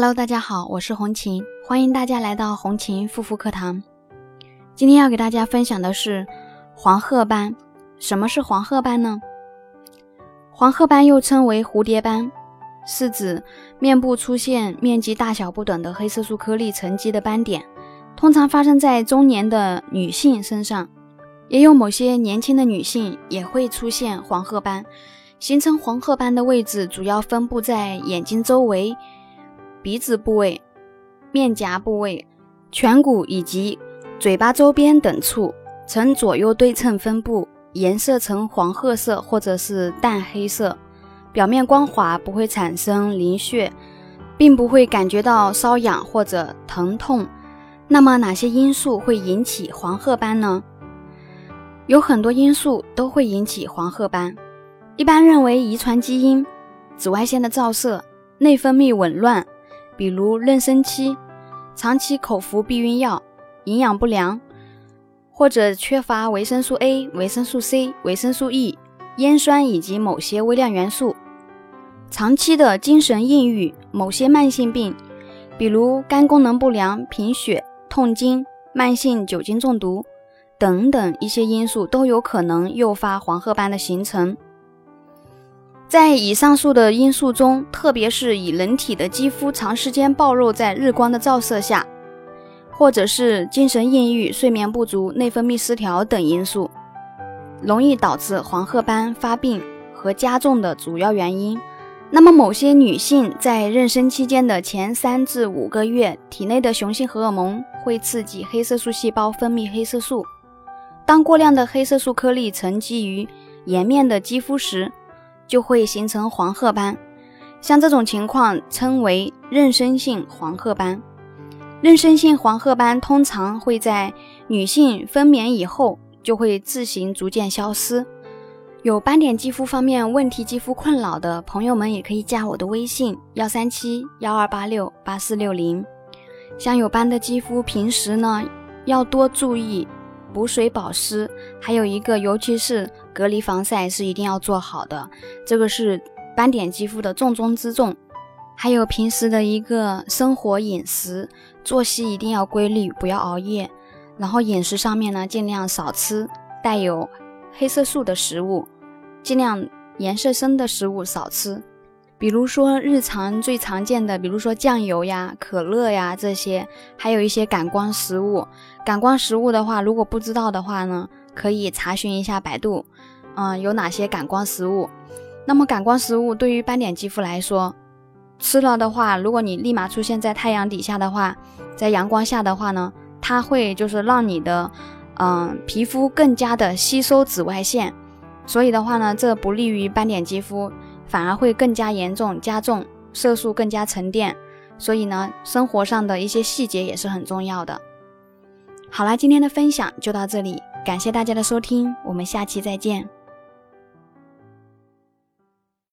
Hello，大家好，我是红琴，欢迎大家来到红琴护肤课堂。今天要给大家分享的是黄褐斑。什么是黄褐斑呢？黄褐斑又称为蝴蝶斑，是指面部出现面积大小不等的黑色素颗粒沉积的斑点，通常发生在中年的女性身上，也有某些年轻的女性也会出现黄褐斑。形成黄褐斑的位置主要分布在眼睛周围。鼻子部位、面颊部位、颧骨以及嘴巴周边等处呈左右对称分布，颜色呈黄褐色或者是淡黑色，表面光滑，不会产生鳞屑，并不会感觉到瘙痒或者疼痛。那么哪些因素会引起黄褐斑呢？有很多因素都会引起黄褐斑，一般认为遗传基因、紫外线的照射、内分泌紊乱。比如妊娠期、长期口服避孕药、营养不良，或者缺乏维生素 A、维生素 C、维生素 E、烟酸以及某些微量元素；长期的精神抑郁、某些慢性病，比如肝功能不良、贫血、痛经、慢性酒精中毒等等一些因素，都有可能诱发黄褐斑的形成。在以上述的因素中，特别是以人体的肌肤长时间暴露在日光的照射下，或者是精神抑郁、睡眠不足、内分泌失调等因素，容易导致黄褐斑发病和加重的主要原因。那么，某些女性在妊娠期间的前三至五个月，体内的雄性荷尔蒙会刺激黑色素细胞分泌黑色素，当过量的黑色素颗粒沉积于颜面的肌肤时，就会形成黄褐斑，像这种情况称为妊娠性黄褐斑。妊娠性黄褐斑通常会在女性分娩以后就会自行逐渐消失。有斑点肌肤方面问题肌肤困扰的朋友们，也可以加我的微信幺三七幺二八六八四六零。像有斑的肌肤，平时呢要多注意补水保湿，还有一个尤其是。隔离防晒是一定要做好的，这个是斑点肌肤的重中之重。还有平时的一个生活饮食作息一定要规律，不要熬夜。然后饮食上面呢，尽量少吃带有黑色素的食物，尽量颜色深的食物少吃。比如说日常最常见的，比如说酱油呀、可乐呀这些，还有一些感光食物。感光食物的话，如果不知道的话呢？可以查询一下百度，嗯，有哪些感光食物？那么感光食物对于斑点肌肤来说，吃了的话，如果你立马出现在太阳底下的话，在阳光下的话呢，它会就是让你的嗯皮肤更加的吸收紫外线，所以的话呢，这不利于斑点肌肤，反而会更加严重加重，色素更加沉淀。所以呢，生活上的一些细节也是很重要的。好啦，今天的分享就到这里。感谢大家的收听，我们下期再见。